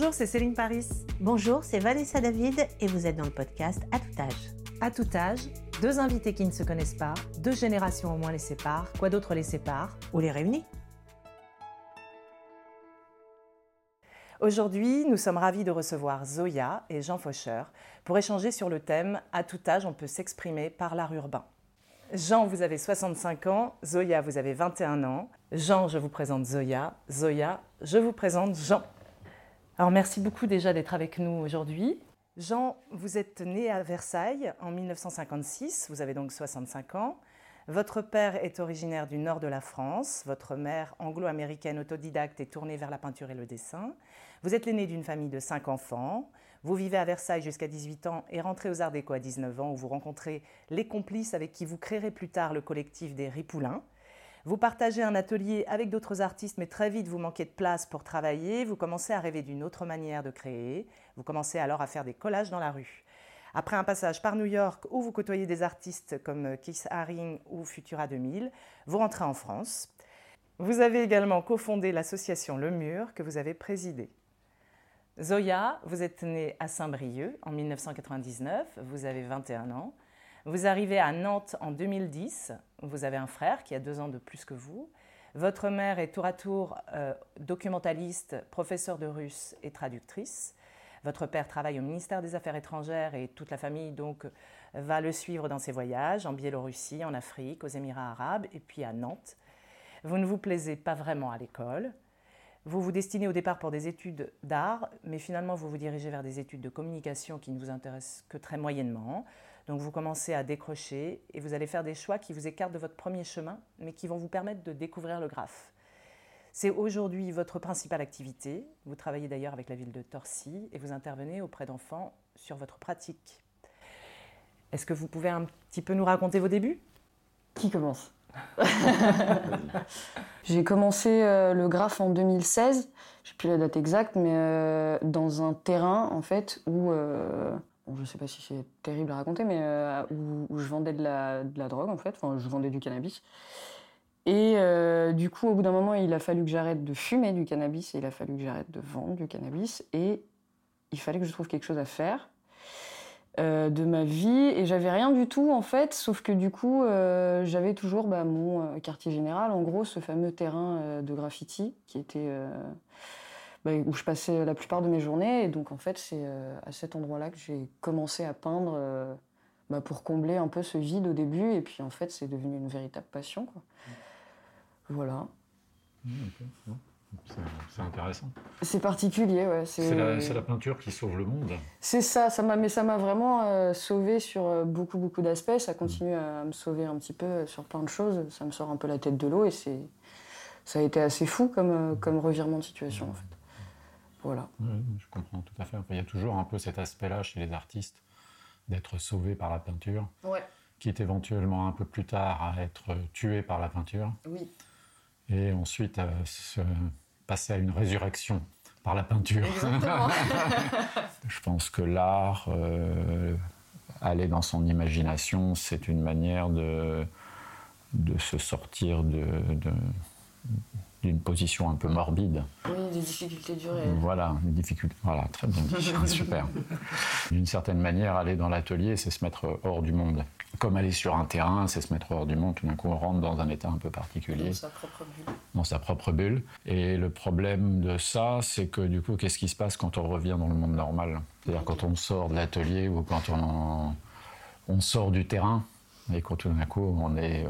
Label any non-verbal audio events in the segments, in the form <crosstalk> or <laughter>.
Bonjour, c'est Céline Paris. Bonjour, c'est Vanessa David et vous êtes dans le podcast À tout âge. À tout âge, deux invités qui ne se connaissent pas, deux générations au moins les séparent, quoi d'autre les sépare Ou les réunit Aujourd'hui, nous sommes ravis de recevoir Zoya et Jean Faucheur pour échanger sur le thème À tout âge, on peut s'exprimer par l'art urbain. Jean, vous avez 65 ans, Zoya, vous avez 21 ans. Jean, je vous présente Zoya. Zoya, je vous présente Jean. Alors merci beaucoup déjà d'être avec nous aujourd'hui. Jean, vous êtes né à Versailles en 1956, vous avez donc 65 ans. Votre père est originaire du nord de la France, votre mère anglo-américaine autodidacte est tournée vers la peinture et le dessin. Vous êtes l'aîné d'une famille de cinq enfants. Vous vivez à Versailles jusqu'à 18 ans et rentrez aux Arts Déco à 19 ans où vous rencontrez les complices avec qui vous créerez plus tard le collectif des Ripoulins. Vous partagez un atelier avec d'autres artistes, mais très vite vous manquez de place pour travailler. Vous commencez à rêver d'une autre manière de créer. Vous commencez alors à faire des collages dans la rue. Après un passage par New York où vous côtoyez des artistes comme Keith Haring ou Futura 2000, vous rentrez en France. Vous avez également cofondé l'association Le Mur que vous avez présidée. Zoya, vous êtes née à Saint-Brieuc en 1999, vous avez 21 ans. Vous arrivez à Nantes en 2010, vous avez un frère qui a deux ans de plus que vous. Votre mère est tour à tour euh, documentaliste, professeure de russe et traductrice. Votre père travaille au ministère des Affaires étrangères et toute la famille donc va le suivre dans ses voyages en Biélorussie, en Afrique, aux Émirats arabes et puis à Nantes. Vous ne vous plaisez pas vraiment à l'école. Vous vous destinez au départ pour des études d'art, mais finalement vous vous dirigez vers des études de communication qui ne vous intéressent que très moyennement. Donc vous commencez à décrocher et vous allez faire des choix qui vous écartent de votre premier chemin, mais qui vont vous permettre de découvrir le graphe. C'est aujourd'hui votre principale activité. Vous travaillez d'ailleurs avec la ville de Torcy et vous intervenez auprès d'enfants sur votre pratique. Est-ce que vous pouvez un petit peu nous raconter vos débuts? Qui commence? <laughs> J'ai commencé euh, le graphe en 2016, je sais plus la date exacte, mais euh, dans un terrain en fait où, euh, je ne sais pas si c'est terrible à raconter, mais où, je vendais de la, drogue en fait, enfin je vendais du cannabis. Et du coup, au bout d'un moment, il a fallu que j'arrête de fumer du cannabis et il a fallu que j'arrête de vendre du cannabis et il fallait que je trouve quelque chose à faire. Euh, de ma vie et j'avais rien du tout en fait, sauf que du coup euh, j'avais toujours bah, mon euh, quartier général, en gros ce fameux terrain de graffiti qui était bah, où je passais la plupart de mes journées et donc en fait c'est à cet endroit-là que j'ai commencé à peindre bah, pour combler un peu ce vide au début et puis en fait c'est devenu une véritable passion quoi. Voilà. Mmh, c'est intéressant. C'est particulier, ouais. C'est la, peinture qui sauve le monde. C'est ça, ça m'a, mais ça m'a vraiment euh, sauvé sur euh, beaucoup, beaucoup d'aspects. Ça continue à me sauver un petit peu euh, sur plein de choses. Ça me sort un peu la tête de l'eau et c'est, ça a été assez fou comme, comme revirement de situation, en fait. Voilà. je comprends tout à fait. il y a toujours un peu cet aspect-là chez les artistes d'être sauvé par la peinture. Qui est éventuellement un peu plus tard à être tué par la peinture. Oui et ensuite euh, se passer à une résurrection par la peinture. <laughs> Je pense que l'art, euh, aller dans son imagination, c'est une manière de, de se sortir de, d'une position un peu morbide. Oui, des difficultés durées. Voilà, des difficultés. Voilà, très bien <laughs> super. D'une certaine manière, aller dans l'atelier, c'est se mettre hors du monde. Comme aller sur un terrain, c'est se mettre hors du monde. Tout d'un coup, on rentre dans un état un peu particulier. Dans sa propre bulle. Dans sa propre bulle. Et le problème de ça, c'est que du coup, qu'est-ce qui se passe quand on revient dans le monde normal? C'est-à-dire quand on sort de l'atelier ou quand on, on sort du terrain et quand tout d'un coup, on est. Euh,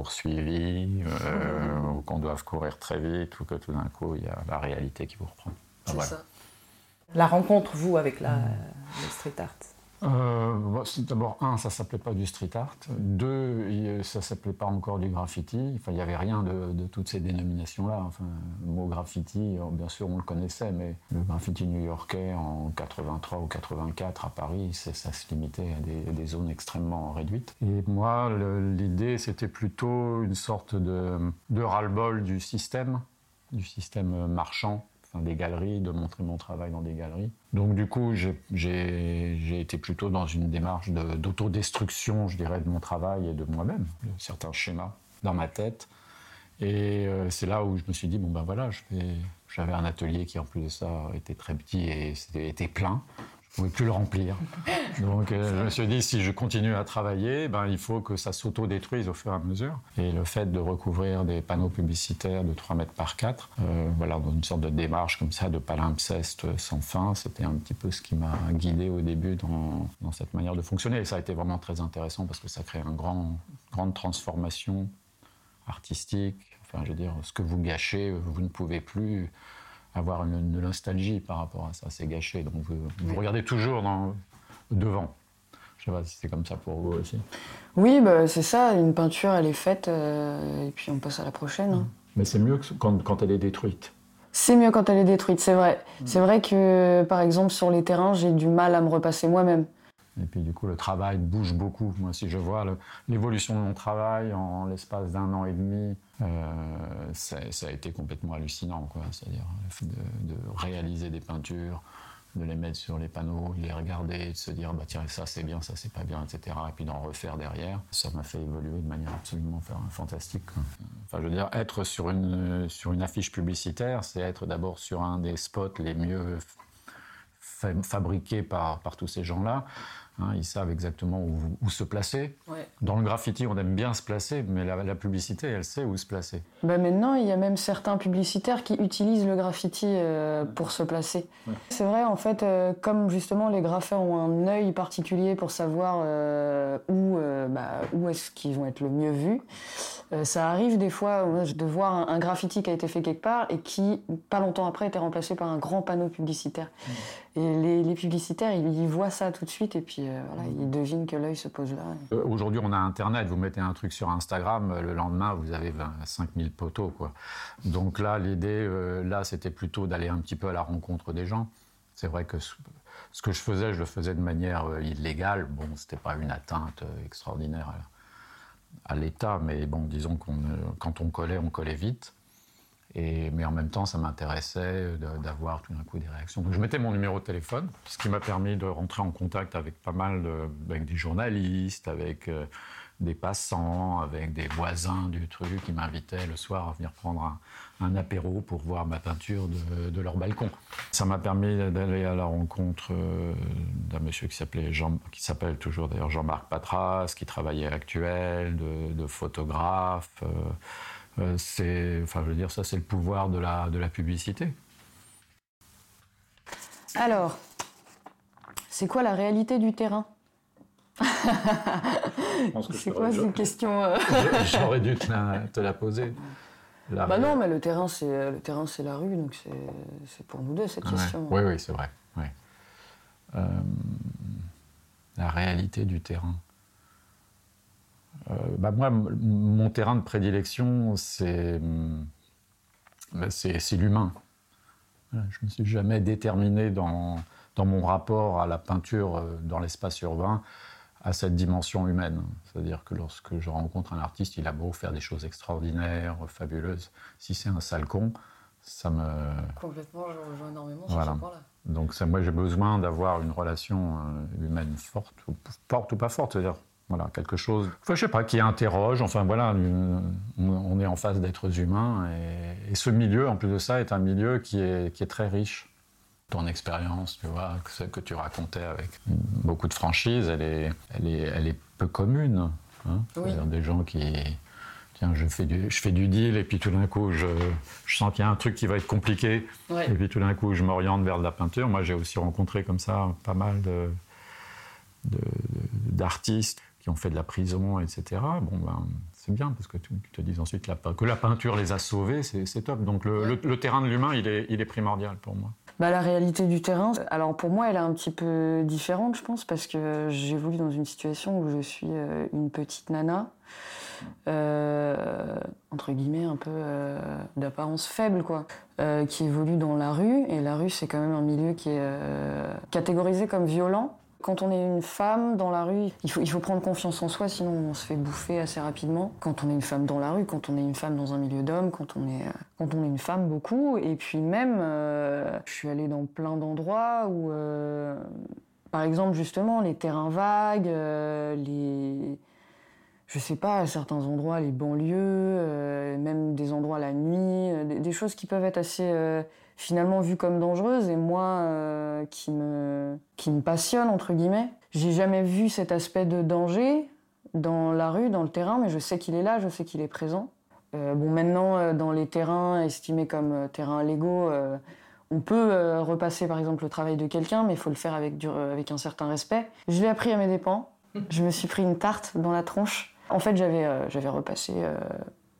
poursuivi, euh, ou qu'on doive courir très vite, ou que tout d'un coup, il y a la réalité qui vous reprend. C'est ça. La rencontre, vous, avec la, le street art euh, D'abord, un, ça s'appelait pas du street art. Deux, ça s'appelait pas encore du graffiti. Enfin, il n'y avait rien de, toutes ces dénominations-là. Enfin, le mot graffiti, euh, bien sûr, on le connaissait, mais le graffiti new-yorkais en 83 ou 84 à Paris, ça se limitait à des, zones extrêmement réduites. Et moi, l'idée, c'était plutôt une sorte de, de ras-le-bol du système, du système marchand des galeries, de montrer mon travail dans des galeries. Donc du coup, j'ai été plutôt dans une démarche d'autodestruction, je dirais, de mon travail et de moi-même, de certains schémas dans ma tête. Et euh, c'est là où je me suis dit, bon ben voilà, j'avais un atelier qui en plus de ça était très petit et était plein. Ne pouvais plus le remplir. <laughs> Donc euh, je me suis dit, si je continue à travailler, ben, il faut que ça s'auto-détruise au fur et à mesure. Et le fait de recouvrir des panneaux publicitaires de 3 mètres par 4, euh, voilà, dans une sorte de démarche comme ça, de palimpseste sans fin, c'était un petit peu ce qui m'a guidé au début dans, dans, cette manière de fonctionner. Et ça a été vraiment très intéressant parce que ça crée une grand, grande transformation artistique. Enfin, je veux dire, ce que vous gâchez, vous ne pouvez plus avoir une, nostalgie par rapport à ça. C'est gâché. Donc vous, regardez toujours dans, devant. Je sais pas si c'est comme ça pour vous aussi. Oui, bah, c'est ça. Une peinture, elle est faite euh, et puis on passe à la prochaine. Hein. Mais c'est mieux quand, quand, elle est détruite. C'est mieux quand elle est détruite, c'est vrai. Mm. C'est vrai que, par exemple, sur les terrains, j'ai du mal à me repasser moi-même. Et puis du coup, le travail bouge beaucoup. Moi, si je vois l'évolution de mon travail en l'espace d'un an et demi, euh, ça, a été complètement hallucinant. C'est-à-dire de, réaliser des peintures, de les mettre sur les panneaux, les regarder, de se dire bah tiens ça c'est bien, ça c'est pas bien, etc. Et puis d'en refaire derrière. Ça m'a fait évoluer de manière absolument fantastique. Enfin, je veux dire, être sur une, sur une affiche publicitaire, c'est être d'abord sur un des spots les mieux fabriqués par, par tous ces gens-là. Hein, ils savent exactement où, se placer. Dans le graffiti, on aime bien se placer, mais la, publicité, elle sait où se placer. Bah maintenant, il y a même certains publicitaires qui utilisent le graffiti euh, pour se placer. C'est vrai, en fait, euh, comme justement les graffeurs ont un œil particulier pour savoir euh, où, bah, où est-ce qu'ils vont être le mieux vus, ça arrive des fois de voir un, graffiti qui a été fait quelque part et qui, pas longtemps après, était remplacé par un grand panneau publicitaire. Et les, publicitaires, ils, voient ça tout de suite et puis euh, voilà, ils devinent que l'œil se pose là. Euh, aujourd'hui, on a Internet. Vous mettez un truc sur Instagram, euh, le lendemain, vous avez 25 000 poteaux. Quoi. Donc là, l'idée, là, c'était plutôt d'aller un petit peu à la rencontre des gens. C'est vrai que ce que je faisais, je le faisais de manière illégale. Bon, c'était pas une atteinte extraordinaire à, à l'État, mais bon, disons qu'on quand on collait, on collait vite mais en même temps, ça m'intéressait d'avoir tout d'un coup des réactions. Donc je mettais mon numéro de téléphone, ce qui m'a permis de rentrer en contact avec pas mal de, avec des journalistes, avec euh, des passants, avec des voisins du truc qui m'invitaient le soir à venir prendre un, apéro pour voir ma peinture de, leur balcon. Ça m'a permis d'aller à la rencontre euh, d'un monsieur qui s'appelait Jean, qui s'appelle toujours d'ailleurs Jean-Marc Patras, qui travaillait Actuel, de, photographe. Euh, euh, c'est, enfin, je veux dire, ça, c'est le pouvoir de la, de la publicité. Alors, c'est quoi la réalité du terrain? C'est quoi cette question euh? J'aurais dû te la, poser. bah non, mais le terrain, c'est le terrain, c'est la rue, donc c'est pour nous deux cette question. Oui, oui, c'est vrai. Euh, la réalité du terrain. Euh, bah, moi, mon terrain de prédilection, c'est bah, l'humain. Je ne me suis jamais déterminé dans, dans, mon rapport à la peinture euh, dans l'espace urbain à cette dimension humaine. C'est-à-dire que lorsque je rencontre un artiste, il a beau faire des choses extraordinaires, fabuleuses. Si c'est un sale con, ça me... Complètement, je rejoins énormément sur ce point-là. Donc ça, moi, j'ai besoin d'avoir une relation euh, humaine forte, ou, forte ou pas forte. C'est-à-dire voilà, quelque chose, enfin, je sais pas, qui interroge. Enfin voilà, on est en face d'êtres humains et, ce milieu, en plus de ça, est un milieu qui est, qui est très riche. Ton expérience, tu vois, ce que tu racontais avec beaucoup de franchise, elle est, elle est, elle est peu commune. Hein Des gens qui, tiens, je fais du, je fais du deal et puis tout d'un coup, je, je sens qu'il y a un truc qui va être compliqué. Et puis tout d'un coup, je m'oriente vers de la peinture. Moi, j'ai aussi rencontré comme ça pas mal de d'artistes qui ont fait de la prison, etc. Bon, ben, c'est bien, parce que tu, te dis ensuite que la peinture les a sauvés, c'est top. Donc le, terrain de l'humain, il est, il est, primordial pour moi. Bah, la réalité du terrain, alors pour moi, elle est un petit peu différente, je pense, parce que j'évolue dans une situation où je suis euh, une petite nana, euh, entre guillemets, un peu euh, d'apparence faible, quoi, qui évolue dans la rue. Et la rue, c'est quand même un milieu qui est catégorisé comme violent. Quand on est une femme dans la rue, il faut, prendre confiance en soi, sinon on se fait bouffer assez rapidement. Quand on est une femme dans la rue, quand on est une femme dans un milieu d'hommes, quand, on est, quand on est une femme beaucoup. Et puis même, euh, je suis allée dans plein d'endroits où, euh, par exemple, justement, les terrains vagues, euh, les je sais pas, à certains endroits, les banlieues, euh, même des endroits la nuit, euh, des, choses qui peuvent être assez euh, finalement vues comme dangereuses et moi euh, qui, me, qui me passionne, entre guillemets. J'ai jamais vu cet aspect de danger dans la rue, dans le terrain, mais je sais qu'il est là, je sais qu'il est présent. Euh, bon, maintenant, euh, dans les terrains estimés comme terrains légaux, euh, on peut repasser par exemple le travail de quelqu'un, mais il faut le faire avec, du- avec un certain respect. Je l'ai appris à mes dépens. <laughs> Je me suis pris une tarte dans la tronche. En fait, j'avais j'avais repassé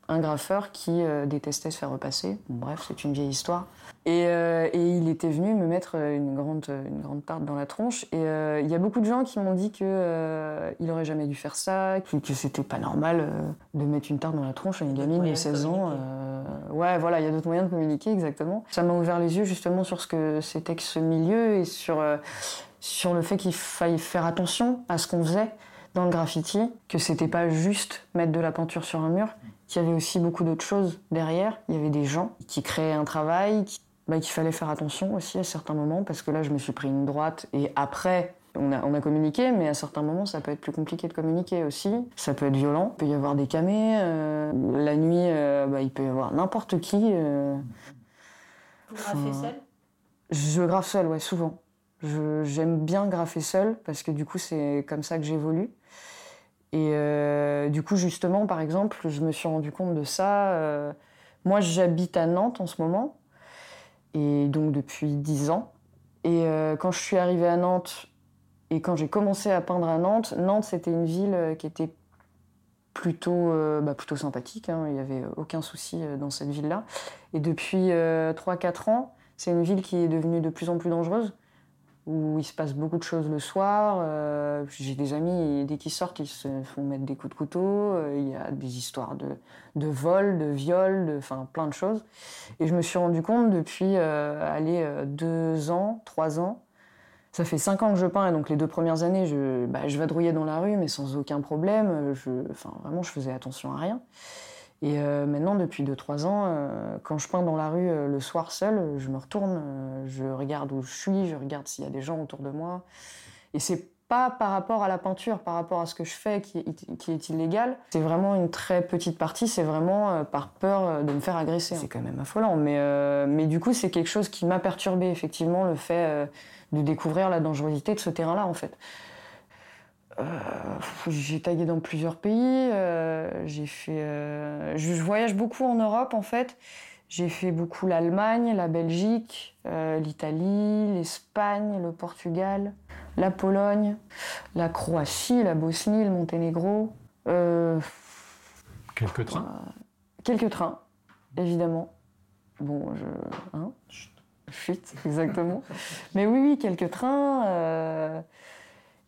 un graffeur qui euh, détestait se faire repasser. Bon, bref, c'est une vieille histoire. Et, euh, et il était venu me mettre euh, une grande, une grande tarte dans la tronche. Et euh, il y a beaucoup de gens qui m'ont dit que euh, il aurait jamais dû faire ça, que, que c'était pas normal euh, de mettre une tarte dans la tronche à une gamine de moyens de 16 ans. euh, ouais, voilà, il y a d'autres moyens de communiquer, exactement. Ça m'a ouvert les yeux justement sur ce que c'était que ce milieu et sur, euh, sur le fait qu'il faille faire attention à ce qu'on faisait dans le graffiti, que c'était pas juste mettre de la peinture sur un mur, qu'il y avait aussi beaucoup d'autres choses derrière. Il y avait des gens qui créaient un travail, qui- bah, qu'il fallait faire attention aussi à certains moments, parce que là, je me suis pris une droite et après. On a, on a communiqué, mais à certains moments, ça peut être plus compliqué de communiquer aussi. Ça peut être violent. Il peut y avoir des camés. euh, la nuit, euh, bah, il peut y avoir n'importe qui. euh, Vous graffez seul je graffe seul, ouais, souvent. J'aime bien graffer seul parce que du coup, c'est comme ça que j'évolue. Et euh, du coup, justement, par exemple, je me suis rendu compte de ça. moi, j'habite à Nantes en ce moment, et donc depuis 10 ans. Et euh, quand je suis arrivée à Nantes et quand j'ai commencé à peindre à Nantes, Nantes, c'était une ville euh, qui était plutôt, euh, bah, plutôt sympathique. hein, il n'y avait aucun souci dans cette ville-là. Et depuis 3-4 ans, c'est une ville qui est devenue de plus en plus dangereuse, où il se passe beaucoup de choses le soir. euh, J'ai des amis, dès qu'ils sortent, ils se font mettre des coups de couteau. euh, Il y a des histoires de, de vol, de viol, de, plein de choses. Et je me suis rendu compte depuis euh, aller euh, deux ans, trois ans. Ça fait cinq ans que je peins, et donc les deux premières années, je, bah, vadrouillais dans la rue, mais sans aucun problème. Enfin, vraiment, je faisais attention à rien. Et euh, maintenant, depuis 2-3 ans, euh, quand je peins dans la rue euh, le soir seul, je me retourne, je regarde où je suis, je regarde s'il y a des gens autour de moi. Et c'est pas par rapport à la peinture, par rapport à ce que je fais qui est, qui est illégal. C'est vraiment une très petite partie, c'est vraiment par peur de me faire agresser. C'est quand même affolant, mais, mais du coup, c'est quelque chose qui m'a perturbé, effectivement, le fait de découvrir la dangerosité de ce terrain-là, en fait. Euh, j'ai tagué dans plusieurs pays. euh, j'ai fait. euh, je, voyage beaucoup en Europe en fait. J'ai fait beaucoup l'Allemagne, la Belgique, l'Italie, l'Espagne, le Portugal, la Pologne, la Croatie, la Bosnie, le Monténégro. Quelques trains. quelques trains, évidemment. Bon, je. Hein? Chut, exactement. Mais oui, oui, quelques trains.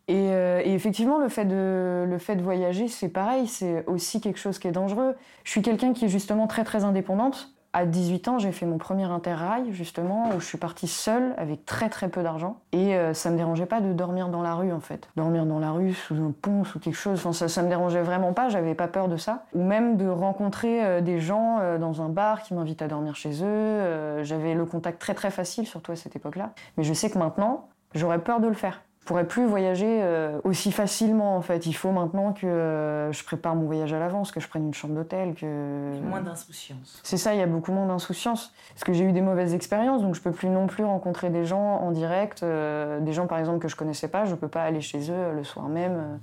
Euh, Et, effectivement, le fait de, voyager, c'est pareil, c'est aussi quelque chose qui est dangereux. Je suis quelqu'un qui est justement très très indépendante. À 18 ans, j'ai fait mon premier interrail, justement, où je suis partie seule, avec très très peu d'argent. Et euh, ça me dérangeait pas de dormir dans la rue, en fait. Dormir dans la rue, sous un pont, sous quelque chose, ça, ça me dérangeait vraiment pas, j'avais pas peur de ça. Ou même de rencontrer euh, des gens euh, dans un bar qui m'invitent à dormir chez eux. J'avais le contact très très facile, surtout à cette époque-là. Mais je sais que maintenant, j'aurais peur de le faire. Je pourrais plus voyager euh, aussi facilement en fait. Il faut maintenant que euh, je prépare mon voyage à l'avance, que je prenne une chambre d'hôtel, que Moins d'insouciance. c'est ça, il y a beaucoup moins d'insouciance. Parce que j'ai eu des mauvaises expériences, donc je peux plus non plus rencontrer des gens en direct. euh, des gens, par exemple, que je connaissais pas, je peux pas aller chez eux le soir même.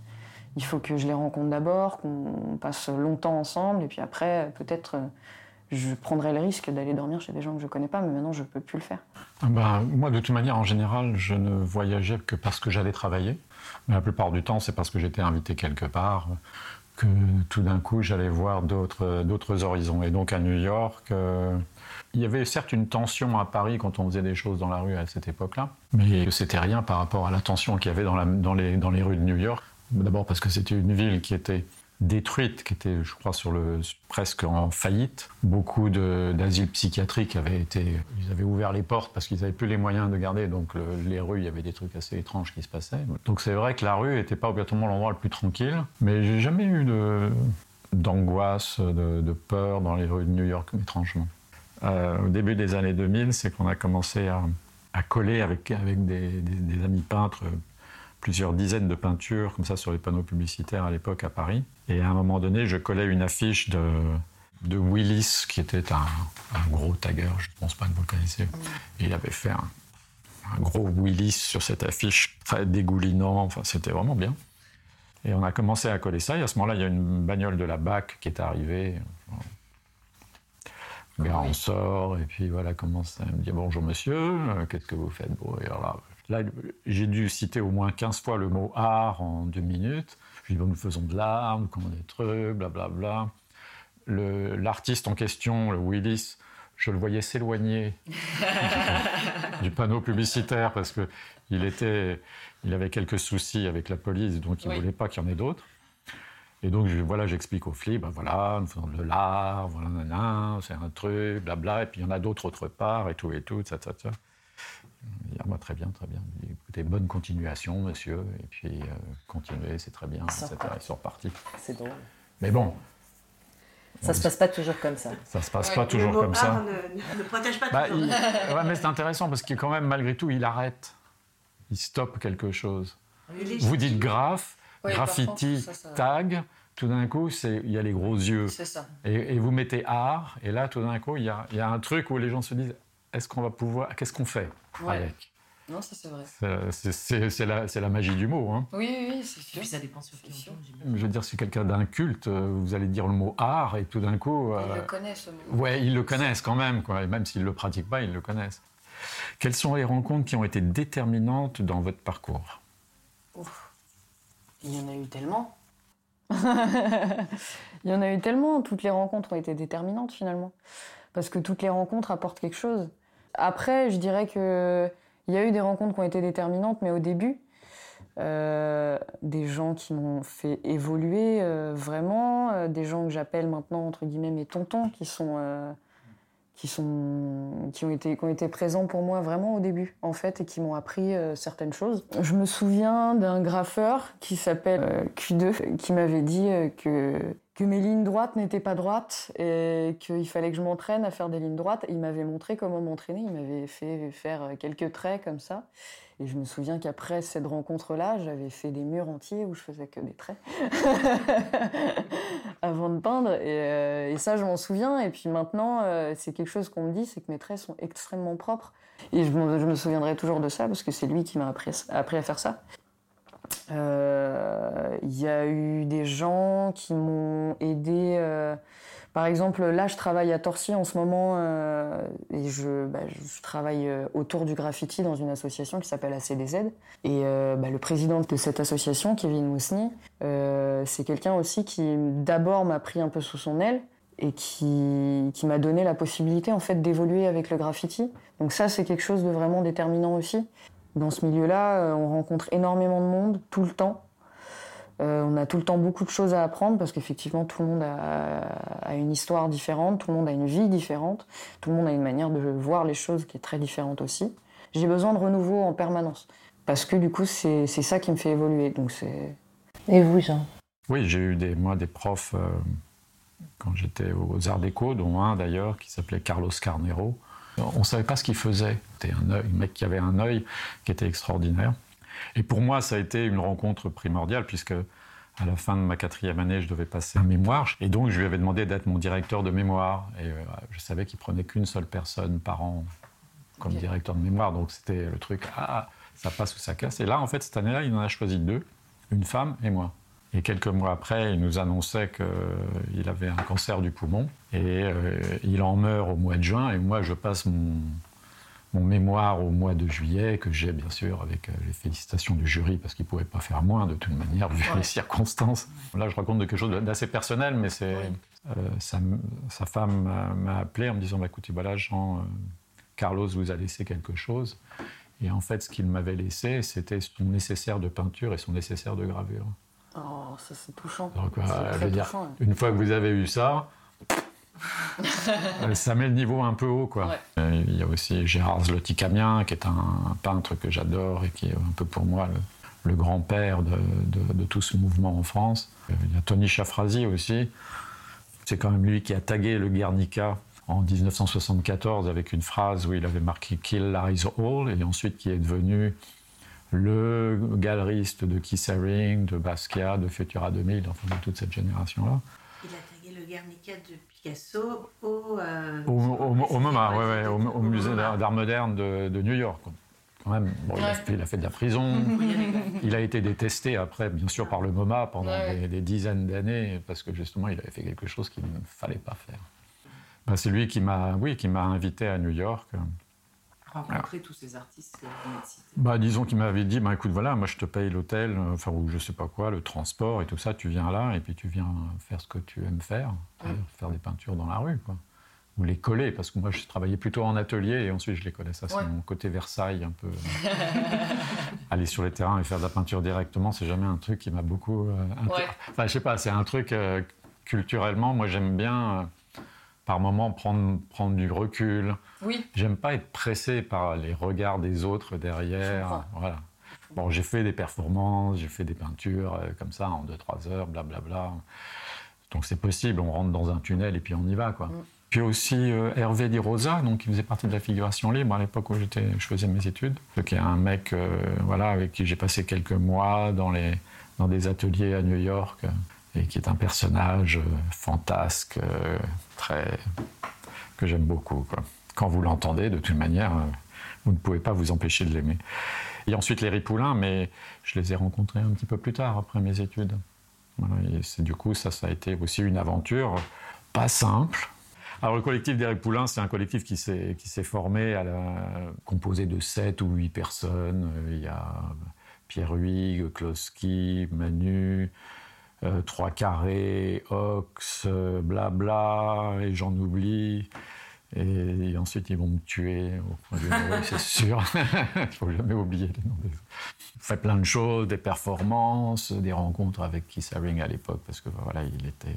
il faut que je les rencontre d'abord, qu'on passe longtemps ensemble, et puis après, peut-être, je prendrai le risque d'aller dormir chez des gens que je connais pas, mais maintenant, je peux plus le faire. Ah ben, moi, de toute manière, en général, je ne voyageais que parce que j'allais travailler. Mais la plupart du temps, c'est parce que j'étais invité quelque part, que tout d'un coup, j'allais voir d'autres d'autres horizons. Et donc, à New York, euh, il y avait certes une tension à Paris quand on faisait des choses dans la rue à cette époque-là, mais c'était rien par rapport à la tension qu'il y avait dans, dans les, dans les rues de New York. D'abord parce que c'était une ville qui était détruite, qui était, je crois, sur le, presque en faillite. Beaucoup de- d'asiles psychiatriques avaient été, ils avaient ouvert les portes parce qu'ils n'avaient plus les moyens de garder. Donc le- les rues, il y avait des trucs assez étranges qui se passaient. Donc c'est vrai que la rue n'était pas obligatoirement l'endroit le plus tranquille, mais j'ai jamais eu de d'angoisse, de, de peur dans les rues de New York, étrangement. Euh, au début des années 2000, c'est qu'on a commencé à, à coller avec, avec des amis peintres plusieurs dizaines de peintures comme ça sur les panneaux publicitaires à l'époque à Paris. Et à un moment donné, je collais une affiche de, de Willis, qui était un, gros tagger, je ne pense pas que vous le connaissez. Il avait fait un, un gros Willis sur cette affiche, très dégoulinant, enfin c'était vraiment bien. Et on a commencé à coller ça, et à ce moment-là, il y a une bagnole de la BAC qui est arrivée. Bien, on sort, et puis voilà, commence à me dire bonjour monsieur, qu'est-ce que vous faites bon, et là j'ai dû citer au moins 15 fois le mot art en deux minutes. Je dis bon, nous faisons de l'art, nous commandons des trucs, blablabla. L'artiste en question, le Willis, je le voyais s'éloigner <laughs> du panneau publicitaire parce que il était, il avait quelques soucis avec la police, donc il ne voulait pas qu'il y en ait d'autres. Et donc, voilà, j'explique au flic, ben voilà, nous faisons de l'art, voilà, c'est un truc, blabla, et puis il y en a d'autres autre part, et tout, et tout, ça, ça, Il ah, très bien, très bien. écoutez, bonne continuation, monsieur, et puis euh, continuez, c'est très bien, etc. Ils sont repartis. C'est drôle. Mais bon, ça se passe pas toujours comme ça. Ça se passe pas toujours comme ça. Ne, ne, protège pas bah, toujours. ouais, mais c'est <laughs> intéressant parce qu'il quand même, malgré tout, il arrête. Il stoppe quelque chose. Vous dites graphe, graffiti, tag. Tout d'un coup, il y a les gros yeux. Ça. Et, vous mettez art, et là, tout d'un coup, il y, il y a, un truc où les gens se disent est-ce qu'on va pouvoir. Qu'est-ce qu'on fait avec non, ça c'est vrai. C'est la, la, magie du mot. Hein. Oui, oui, c'est sûr. Et puis ça dépend sur quel Je veux dire, si quelqu'un d'un culte, euh, vous allez dire le mot art et tout d'un coup. Ils le euh, connaissent, ce mot. Ouais, ils le connaissent quand même, quoi. Et même s'ils ne le pratiquent pas, ils le connaissent. Quelles sont les rencontres qui ont été déterminantes dans votre parcours? Ouf. Il y en a eu tellement. <laughs> Il y en a eu tellement. Toutes les rencontres ont été déterminantes finalement. Parce que toutes les rencontres apportent quelque chose. Après, je dirais que il y a eu des rencontres qui ont été déterminantes, mais au début, euh, des gens qui m'ont fait évoluer euh, vraiment, euh, des gens que j'appelle maintenant entre guillemets mes tontons, qui sont qui sont qui ont été qui ont été présents pour moi vraiment au début en fait et qui m'ont appris certaines choses. Je me souviens d'un graffeur qui s'appelle Q2 qui m'avait dit que que mes lignes droites n'étaient pas droites et qu'il fallait que je m'entraîne à faire des lignes droites. Il m'avait montré comment m'entraîner, il m'avait fait faire quelques traits comme ça. Et je me souviens qu'après cette rencontre-là, j'avais fait des murs entiers où je faisais que des traits <laughs> avant de peindre. Euh, et, ça, je m'en souviens. Et puis maintenant, euh, c'est quelque chose qu'on me dit, c'est que mes traits sont extrêmement propres. Et je me, souviendrai toujours de ça parce que c'est lui qui m'a appris, appris à faire ça. Il euh, y a eu des gens qui m'ont aidé. Euh, par exemple, là, je travaille à Torcy en ce moment euh, et je, bah, travaille autour du graffiti dans une association qui s'appelle ACDZ. Et bah, le président de cette association, Kevin Mousni, c'est quelqu'un aussi qui d'abord m'a pris un peu sous son aile et qui, qui m'a donné la possibilité en fait d'évoluer avec le graffiti. Donc ça, c'est quelque chose de vraiment déterminant aussi. Dans ce milieu-là, euh, on rencontre énormément de monde tout le temps. Euh, on a tout le temps beaucoup de choses à apprendre parce qu'effectivement, tout le monde a, une histoire différente, tout le monde a une vie différente, tout le monde a une manière de voir les choses qui est très différente aussi. J'ai besoin de renouveau en permanence parce que du coup, c'est ça qui me fait évoluer. Donc c'est. Et vous, Jean? Oui, j'ai eu des, moi des profs euh, quand j'étais aux Arts Déco, dont un d'ailleurs qui s'appelait Carlos Carnero on ne savait pas ce qu'il faisait. C'était un, un, mec qui avait un œil qui était extraordinaire. Et pour moi, ça a été une rencontre primordiale, puisque à la fin de ma quatrième année, je devais passer un mémoire. Et donc, je lui avais demandé d'être mon directeur de mémoire. Et euh, je savais qu'il prenait qu'une seule personne par an comme directeur de mémoire. Donc, c'était le truc, ah, ça passe ou ça casse. Et là, en fait, cette année-là, il en a choisi deux, une femme et moi. Et quelques mois après, il nous annonçait qu'il avait un cancer du poumon et euh, il en meurt au mois de juin. Et moi, je passe mon, mémoire au mois de juillet, que j'ai bien sûr avec euh, les félicitations du jury, parce qu'il ne pouvait pas faire moins de toute manière, vu les circonstances. Là, je raconte de quelque chose d'assez personnel, mais c'est. Euh, sa, femme m'a appelé en me disant bah, écoutez, voilà, Jean, Carlos vous a laissé quelque chose. Et en fait, ce qu'il m'avait laissé, c'était son nécessaire de peinture et son nécessaire de gravure. Oh, ça c'est touchant. une fois que vous avez eu ça, <laughs> ça met le niveau un peu haut. Quoi. Euh, il y a aussi Gérard Zloty-Camien, qui est un peintre que j'adore et qui est un peu pour moi le, grand-père de, tout ce mouvement en France. Euh, il y a Tony Chafrazi aussi. C'est quand même lui qui a tagué le Guernica en 1974 avec une phrase où il avait marqué Kill Lies All et ensuite qui est devenu le galeriste de Keith Haring, de Basquiat, de Futura 2000, enfin de toute cette génération-là. Il a tagué le Guernica de Picasso au... euh, Au, au- au MoMA, Ouais, ouais, au, musée d'art moderne de, de New York. Quand même, bon, il, a fait, il a fait de la prison. Il a été détesté après, bien sûr, par le MoMA pendant des, des dizaines d'années, parce que justement, il avait fait quelque chose qu'il ne fallait pas faire. Ben, c'est lui qui m'a, oui, qui m'a invité à New York. Rencontrer tous ces artistes que vous. Bah, disons qu'il m'avait dit, bah, écoute, voilà, moi je te paye l'hôtel, euh, enfin, ou je sais pas quoi, le transport et tout ça, tu viens là, et puis tu viens faire ce que tu aimes faire, c'est-à-dire faire des peintures dans la rue, quoi. Ou les coller, parce que moi je travaillais plutôt en atelier, et ensuite je les collais. Ça, c'est Ouais. mon côté Versailles, un peu. euh, <laughs> Aller sur les terrains et faire de la peinture directement, c'est jamais un truc qui m'a beaucoup. euh, Ouais. Enfin, je sais pas, c'est un truc euh, culturellement, moi j'aime bien. euh, par moment prendre, prendre du recul, Oui. J'aime pas être pressé par les regards des autres derrière. Voilà. Bon, j'ai fait des performances, j'ai fait des peintures euh, comme ça en 2-3 heures, blablabla. Donc c'est possible, on rentre dans un tunnel et puis on y va. Quoi. Mm. Puis aussi euh, Hervé Di Rosa, donc, qui faisait partie de la figuration libre à l'époque où je faisais mes études. Qui est un mec euh, voilà, avec qui j'ai passé quelques mois dans, les, dans des ateliers à New York et qui est un personnage euh, fantasque, euh, très, que j'aime beaucoup. Quand vous l'entendez, de toute manière, euh, vous ne pouvez pas vous empêcher de l'aimer. Et ensuite les Ripoulins, mais je les ai rencontrés un petit peu plus tard, après mes études. Du coup, ça, ça a été aussi une aventure pas simple. Alors le collectif des Ripoulins, c'est un collectif qui s'est, formé, à composé de 7 ou 8 personnes. Il y a Pierre Huyghe, Kloski, Manu, euh, Trois Carrés, Ox, euh, Blabla, et j'en oublie. Et, ensuite, ils vont me tuer du oui, c'est sûr. Il <laughs> faut jamais oublier les noms des autres. Fait plein de choses, des performances, des rencontres avec Keith Haring à l'époque, parce que voilà, il était.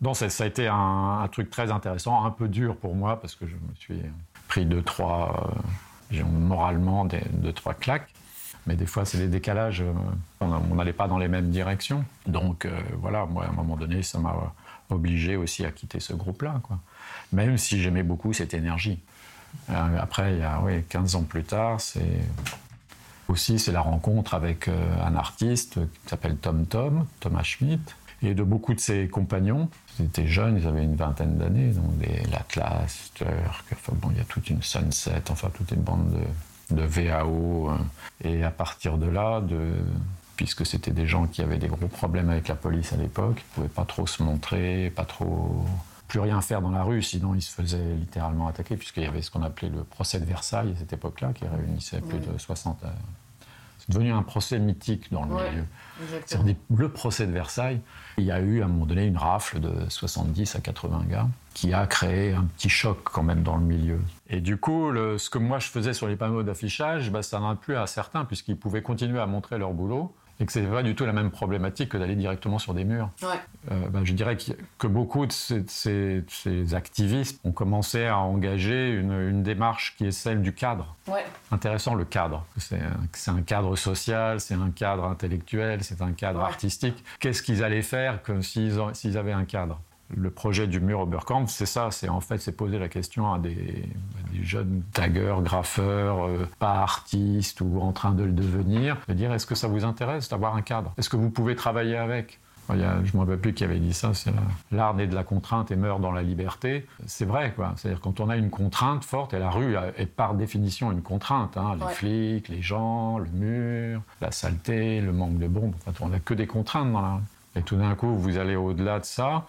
Donc ça, a été un, truc très intéressant, un peu dur pour moi, parce que je me suis pris deux, trois, euh, moralement, deux, trois claques. Mais des fois, c'est des décalages. euh, On n'allait pas dans les mêmes directions. Donc euh, voilà, moi, à un moment donné, ça m'a obligé aussi à quitter ce groupe-là. Même si j'aimais beaucoup cette énergie. Euh, après, il y a oui, 15 ans plus tard, c'est aussi c'est la rencontre avec un artiste qui s'appelle Tom Tom, Thomas Schmidt, et de beaucoup de ses compagnons. Ils étaient jeunes, ils avaient une vingtaine d'années, donc l'Atlas, Turk, enfin bon, il y a toute une Sunset, enfin toute une bande de, de VAO. hein. Et à partir de là, de, puisque c'était des gens qui avaient des gros problèmes avec la police à l'époque, ils ne pouvaient pas trop se montrer, pas trop plus rien faire dans la rue, sinon ils se faisaient littéralement attaquer, puisqu'il y avait ce qu'on appelait le procès de Versailles à cette époque-là, qui réunissait plus de 60... C'est devenu un procès mythique dans le Ouais. milieu. Le procès de Versailles, il y a eu à un moment donné une rafle de 70 à 80 gars qui a créé un petit choc quand même dans le milieu. Et du coup, le- ce que moi je faisais sur les panneaux d'affichage, bah, ça n'en a plus à certains puisqu'ils pouvaient continuer à montrer leur boulot et que c'est pas du tout la même problématique que d'aller directement sur des murs. Ouais. Euh, bah, je dirais que beaucoup de ces, activistes ont commencé à engager une, une démarche qui est celle du cadre Ouais. intéressant le cadre. C'est un, cadre social, c'est un cadre intellectuel, c'est un cadre Ouais. artistique. Qu'est-ce qu'ils allaient faire s'ils avaient un cadre? Le projet du mur Oberkampf, c'est ça. C'est en fait, c'est poser la question à des, à des jeunes taggeurs, graffeurs, euh, pas artistes ou en train de le devenir, de dire est-ce que ça vous intéresse d'avoir un cadre? Est-ce que vous pouvez travailler avec? Il y a- je ne me rappelle plus qui avait dit ça, c'est la- l'art naît de la contrainte et meurt dans la liberté. C'est vrai, quoi. C'est-à-dire quand on a une contrainte forte, et la rue est par définition une contrainte, hein, les Ouais. flics, les gens, le mur, la saleté, le manque de bombes, enfin, on n'a que des contraintes dans la rue. Et tout d'un coup, vous allez au-delà de ça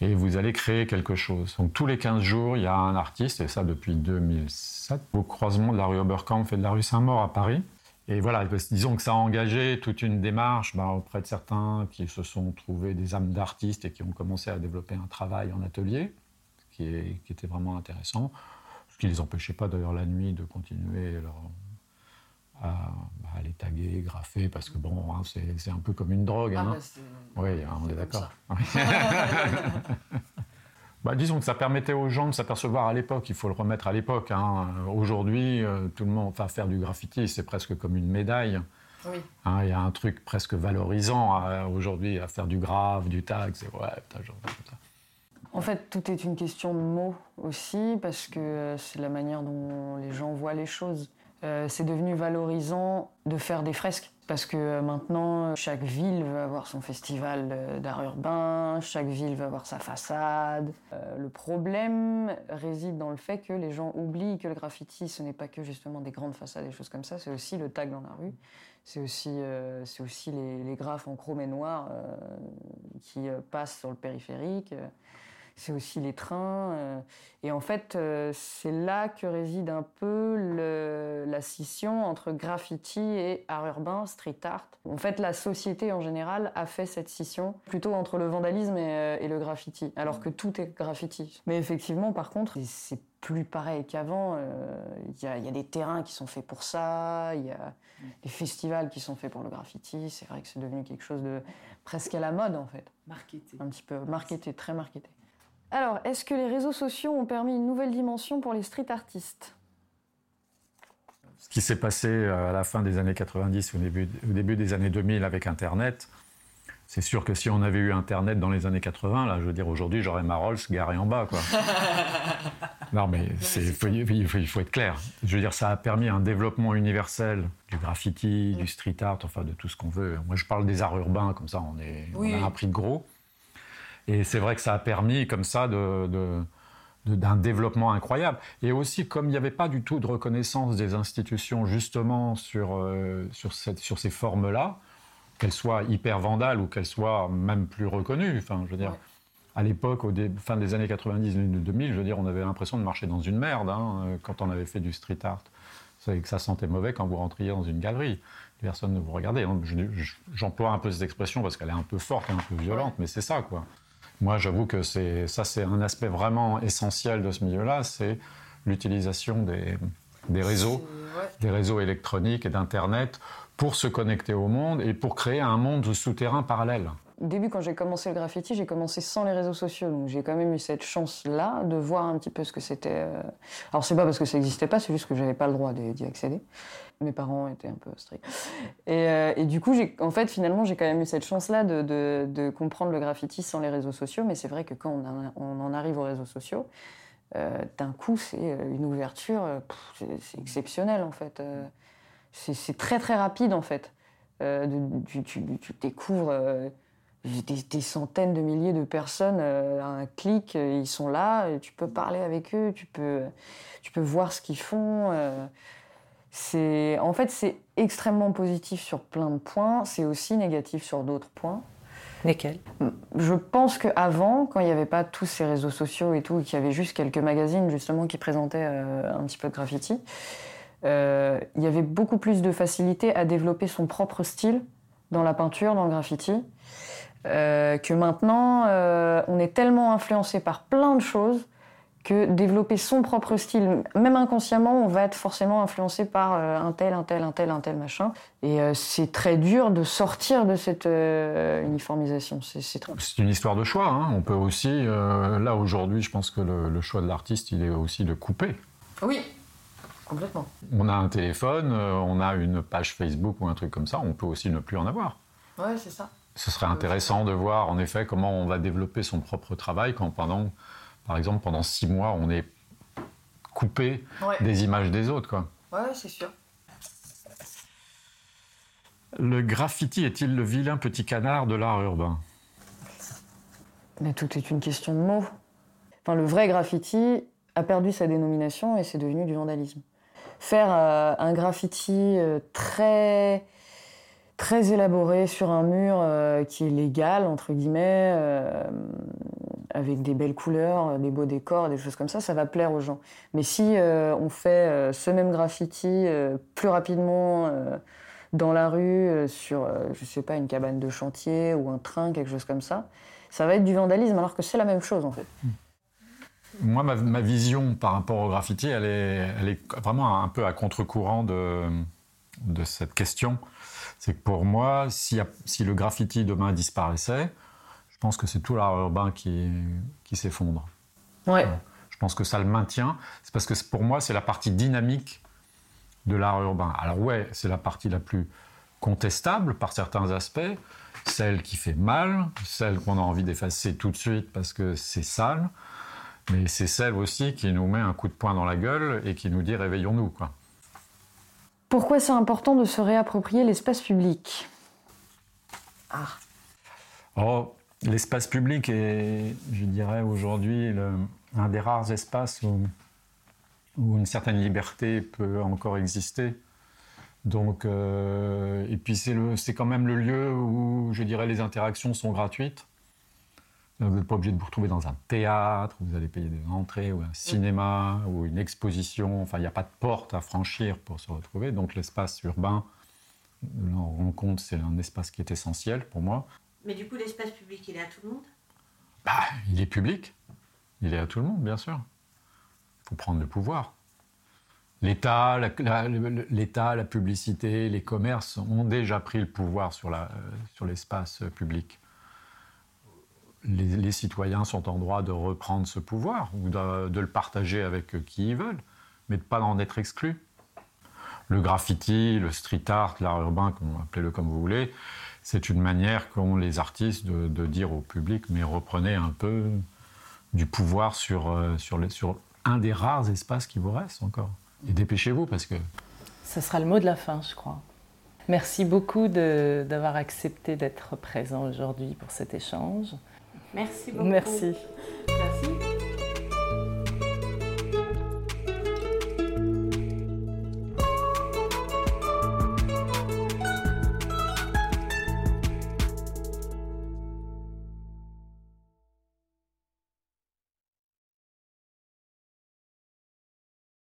et vous allez créer quelque chose. Donc tous les 15 jours, il y a un artiste, et ça depuis 2007, au croisement de la rue Oberkampf et de la rue Saint-Maur à Paris. Et voilà, disons que ça a engagé toute une démarche bah, auprès de certains qui se sont trouvés des âmes d'artistes et qui ont commencé à développer un travail en atelier, qui était vraiment intéressant. Ce qui ne les empêchait pas d'ailleurs la nuit de continuer leur- à, bah, à les taguer, graffer, parce que bon, hein, c'est un peu comme une drogue. Ah, hein. bah, Oui, on est d'accord. <laughs> Bah, disons que ça permettait aux gens de s'apercevoir à l'époque, il faut le remettre à l'époque. hein. Aujourd'hui, euh, tout le monde, enfin, faire du graffiti, c'est presque comme une médaille. Oui. hein. Il y a un truc presque valorisant aujourd'hui à faire du grave, du tag. C'est ouais, putain. En fait, tout est une question de mots aussi, parce que c'est la manière dont les gens voient les choses. Euh, c'est devenu valorisant de faire des fresques parce que euh, maintenant chaque ville veut avoir son festival euh, d'art urbain, chaque ville veut avoir sa façade. le problème réside dans le fait que les gens oublient que le graffiti ce n'est pas que justement des grandes façades et choses comme ça, c'est aussi le tag dans la rue, c'est aussi, c'est aussi les, les, graphes en chrome et noir qui passent sur le périphérique c'est aussi les trains. Euh, et en fait, euh, c'est là que réside un peu la scission entre graffiti et art urbain, street art. En fait, la société en général a fait cette scission plutôt entre le vandalisme et, euh, le graffiti, alors que tout est graffiti. Mais effectivement, par contre, c'est plus pareil qu'avant. Il y, a des terrains qui sont faits pour ça, il y a des festivals qui sont faits pour le graffiti. C'est vrai que c'est devenu quelque chose de presque à la mode en fait. Marketé. Un petit peu marketé, très marketé. Alors, est-ce que les réseaux sociaux ont permis une nouvelle dimension pour les street artistes? Ce qui s'est passé euh, à la fin des années 90, au début, au début des années 2000 avec Internet, c'est sûr que si on avait eu Internet dans les années 80, là, je veux dire, aujourd'hui, j'aurais ma Rolls garée en bas, quoi. <laughs> non, mais il, faut, il, faut, être clair. Je veux dire, ça a permis un développement universel du graffiti, du street art, enfin, de tout ce qu'on veut. Moi, je parle des arts urbains, comme ça, on, est, on a un prix de gros. Et c'est vrai que ça a permis comme ça de, d'un développement incroyable. Et aussi, comme il n'y avait pas du tout de reconnaissance des institutions justement sur, euh, sur, cette, sur ces formes-là, qu'elles soient hyper vandales ou qu'elles soient même plus reconnues. Enfin, je veux dire, à l'époque, au fin des années 90, 2000, je veux dire, on avait l'impression de marcher dans une merde hein, euh, quand on avait fait du street art. C'est que ça sentait mauvais quand vous rentriez dans une galerie. Personne ne vous regardait. J'emploie un peu cette expression parce qu'elle est un peu forte et un peu violente, mais c'est ça, quoi. Moi, j'avoue que ça, c'est un aspect vraiment essentiel de ce milieu-là, c'est l'utilisation des, des réseaux, des réseaux électroniques et d'Internet pour se connecter au monde et pour créer un monde souterrain parallèle. Au début, quand j'ai commencé le graffiti, j'ai commencé sans les réseaux sociaux. Donc j'ai quand même eu cette chance-là de voir un petit peu ce que c'était. Euh. Alors c'est pas parce que ça n'existait pas, c'est juste que j'avais pas le droit d'y accéder. Mes parents étaient un peu stricts. Et, euh, et du coup, en fait, finalement, j'ai quand même eu cette chance-là de, de, comprendre le graffiti sans les réseaux sociaux. Mais c'est vrai que quand on, on, en arrive aux réseaux sociaux, euh, d'un coup, c'est une ouverture, c'est exceptionnel en fait. c'est très très rapide en fait. tu, tu, découvres des, centaines de milliers de personnes euh, un clic, euh, ils sont là, tu peux parler avec eux, tu peux, tu peux voir ce qu'ils font. Euh. C'est, en fait, c'est extrêmement positif sur plein de points, c'est aussi négatif sur d'autres points. Lesquels? Je pense qu'avant, quand il n'y avait pas tous ces réseaux sociaux et tout, et qu'il y avait juste quelques magazines justement qui présentaient un petit peu de graffiti, il y avait beaucoup plus de facilité à développer son propre style dans la peinture, dans le graffiti. Euh, que maintenant, euh, on est tellement influencé par plein de choses que développer son propre style, même inconsciemment, on va être forcément influencé par euh, un tel, un tel, un tel, un tel machin. Et c'est très dur de sortir de cette uniformisation. C'est une histoire de choix. Hein. On peut aussi, là aujourd'hui, je pense que le, le choix de l'artiste, il est aussi de couper. Oui, complètement. On a un téléphone, on a une page Facebook ou un truc comme ça, on peut aussi ne plus en avoir. Ouais, c'est ça ce serait intéressant de voir en effet comment on va développer son propre travail quand pendant, par exemple, pendant six mois, on est coupé des images des autres. Quoi. Ouais, c'est sûr. Le graffiti est-il le vilain petit canard de l'art urbain? Mais tout est une question de mots. Enfin, le vrai graffiti a perdu sa dénomination et c'est devenu du vandalisme. Faire euh, un graffiti euh, très très élaboré sur un mur euh, qui est légal, entre guillemets, euh, avec des belles couleurs, des beaux décors, des choses comme ça, ça va plaire aux gens. Mais si euh, on fait ce même graffiti plus rapidement dans la rue, sur, je sais pas, une cabane de chantier ou un train, quelque chose comme ça, ça va être du vandalisme, alors que c'est la même chose en fait. Moi, ma, vision par rapport au graffiti, elle est, vraiment un peu à contre-courant de, cette question. C'est que pour moi, si, le graffiti demain disparaissait, je pense que c'est tout l'art urbain qui, qui s'effondre. Ouais. Je pense que ça le maintient. C'est parce que pour moi, c'est la partie dynamique de l'art urbain. Alors ouais, c'est la partie la plus contestable par certains aspects, celle qui fait mal, celle qu'on a envie d'effacer tout de suite parce que c'est sale, mais c'est celle aussi qui nous met un coup de poing dans la gueule et qui nous dit réveillons-nous quoi. Pourquoi c'est important de se réapproprier l'espace public? Ah, Oh, l'espace public est, je dirais, aujourd'hui un des rares espaces où, une certaine liberté peut encore exister. Donc, euh, et puis c'est quand même le lieu où, je dirais, les interactions sont gratuites. Vous n'êtes pas obligé de vous retrouver dans un théâtre, où vous allez payer des entrées, ou un cinéma, ou une exposition. Enfin, il n'y a pas de porte à franchir pour se retrouver. Donc l'espace urbain, là, on rend compte, c'est un espace qui est essentiel pour moi. Mais du coup, l'espace public, il est à tout le monde? Bah, il est public. Il est à tout le monde, bien sûr. Il faut prendre le pouvoir. L'État, la, la- publicité, les commerces ont déjà pris le pouvoir sur, euh, l'espace public. Les, citoyens sont en droit de reprendre ce pouvoir ou de, de le partager avec qui ils veulent, mais de pas en être exclus. Le graffiti, le street art, l'art urbain, appelez-le comme vous voulez, c'est une manière qu'ont les artistes de, de dire au public, mais reprenez un peu du pouvoir sur, euh, sur, les- sur un des rares espaces qui vous restent encore. Et dépêchez-vous parce que ce sera le mot de la fin, je crois. Merci beaucoup de- d'avoir accepté d'être présent aujourd'hui pour cet échange. Merci beaucoup. Merci. Merci.